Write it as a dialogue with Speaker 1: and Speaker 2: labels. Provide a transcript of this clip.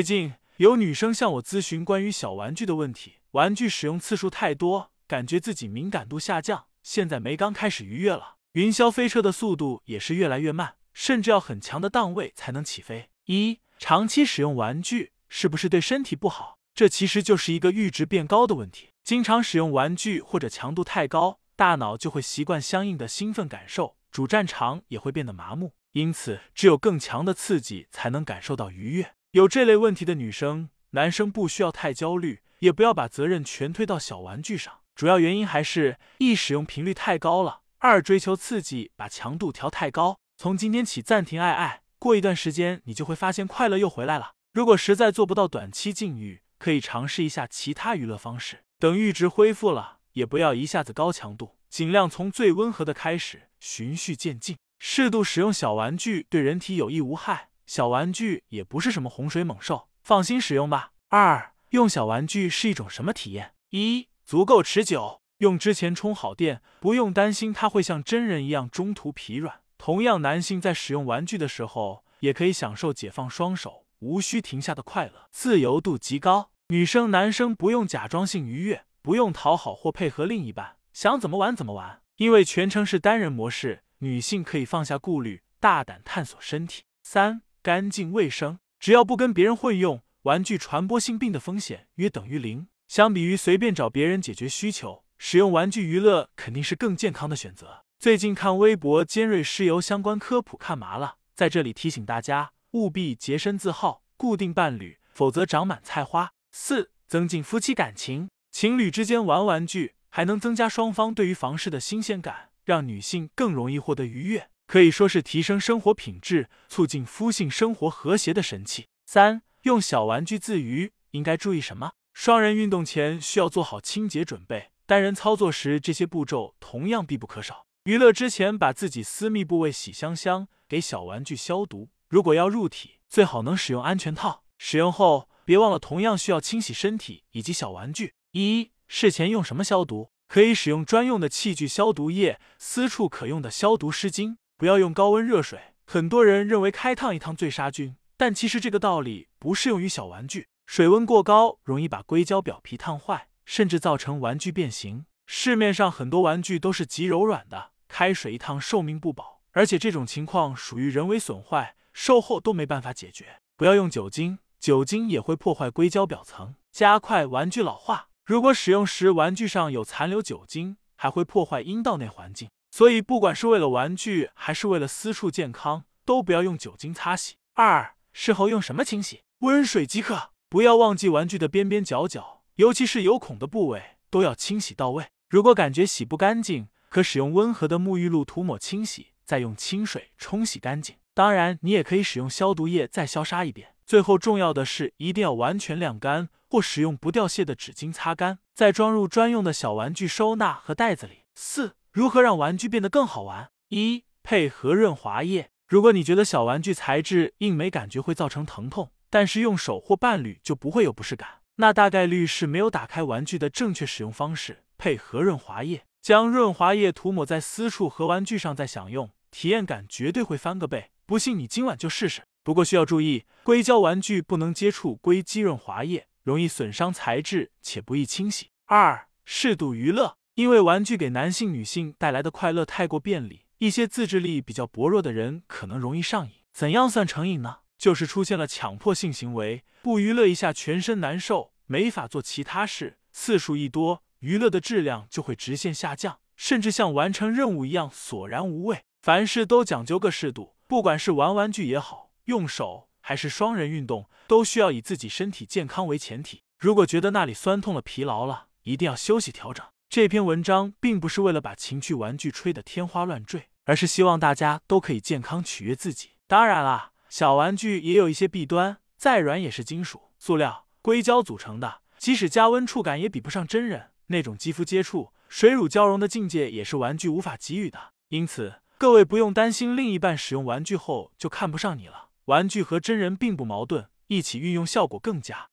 Speaker 1: 最近有女生向我咨询关于小玩具的问题，玩具使用次数太多，感觉自己敏感度下降，现在没刚开始愉悦了，云霄飞车的速度也是越来越慢，甚至要很强的档位才能起飞。一长期使用玩具是不是对身体不好？这其实就是一个阈值变高的问题。经常使用玩具或者强度太高，大脑就会习惯相应的兴奋感受，主战场也会变得麻木。因此，只有更强的刺激才能感受到愉悦。有这类问题的女生、男生不需要太焦虑，也不要把责任全推到小玩具上。主要原因还是一使用频率太高了，二追求刺激把强度调太高。从今天起暂停爱爱，过一段时间你就会发现快乐又回来了。如果实在做不到短期禁欲，可以尝试一下其他娱乐方式。等阈值恢复了，也不要一下子高强度，尽量从最温和的开始，循序渐进。适度使用小玩具对人体有益无害，小玩具也不是什么洪水猛兽，放心使用吧。二，用小玩具是一种什么体验？一，足够持久，用之前充好电，不用担心它会像真人一样中途疲软。同样，男性在使用玩具的时候，也可以享受解放双手、无需停下的快乐，自由度极高。女生、男生不用假装性愉悦，不用讨好或配合另一半，想怎么玩怎么玩，因为全程是单人模式。女性可以放下顾虑，大胆探索身体。三、干净卫生，只要不跟别人混用，玩具传播性病的风险约等于零。相比于随便找别人解决需求，使用玩具娱乐肯定是更健康的选择。最近看微博尖锐湿疣相关科普看麻了，在这里提醒大家，务必洁身自好，固定伴侣，否则长满菜花。四、增进夫妻感情，情侣之间玩玩具，还能增加双方对于房事的新鲜感。让女性更容易获得愉悦，可以说是提升生活品质、促进夫性生活和谐的神器。三、用小玩具自娱应该注意什么？双人运动前需要做好清洁准备，单人操作时这些步骤同样必不可少。娱乐之前把自己私密部位洗香香，给小玩具消毒。如果要入体，最好能使用安全套。使用后别忘了同样需要清洗身体以及小玩具。一、事前用什么消毒？可以使用专用的器具消毒液，私处可用的消毒湿巾，不要用高温热水。很多人认为开烫一烫最杀菌，但其实这个道理不适用于小玩具。水温过高容易把硅胶表皮烫坏，甚至造成玩具变形。市面上很多玩具都是极柔软的，开水一烫寿命不保，而且这种情况属于人为损坏，售后都没办法解决。不要用酒精，酒精也会破坏硅胶表层，加快玩具老化。如果使用时玩具上有残留酒精，还会破坏阴道内环境，所以不管是为了玩具还是为了私处健康，都不要用酒精擦洗。二，事后用什么清洗？温水即可，不要忘记玩具的边边角角，尤其是有孔的部位都要清洗到位。如果感觉洗不干净，可使用温和的沐浴露涂抹清洗，再用清水冲洗干净。当然，你也可以使用消毒液再消杀一遍。最后，重要的是一定要完全晾干。或使用不掉屑的纸巾擦干，再装入专用的小玩具收纳和袋子里。四、如何让玩具变得更好玩？一、配合润滑液。如果你觉得小玩具材质硬没感觉会造成疼痛，但是用手或伴侣就不会有不适感，那大概率是没有打开玩具的正确使用方式。配合润滑液，将润滑液涂抹在私处和玩具上再享用，体验感绝对会翻个倍。不信你今晚就试试。不过需要注意，硅胶玩具不能接触硅基润滑液。容易损伤材质且不易清洗。二、适度娱乐，因为玩具给男性、女性带来的快乐太过便利，一些自制力比较薄弱的人可能容易上瘾。怎样算成瘾呢？就是出现了强迫性行为，不娱乐一下全身难受，没法做其他事，次数一多，娱乐的质量就会直线下降，甚至像完成任务一样索然无味。凡事都讲究个适度，不管是玩玩具也好，用手。还是双人运动，都需要以自己身体健康为前提。如果觉得那里酸痛了、疲劳了，一定要休息调整。这篇文章并不是为了把情趣玩具吹得天花乱坠，而是希望大家都可以健康取悦自己。当然啦，小玩具也有一些弊端，再软也是金属、塑料、硅胶组成的，即使加温触感也比不上真人那种肌肤接触、水乳交融的境界，也是玩具无法给予的。因此，各位不用担心另一半使用玩具后就看不上你了。玩具和真人并不矛盾，一起运用效果更佳。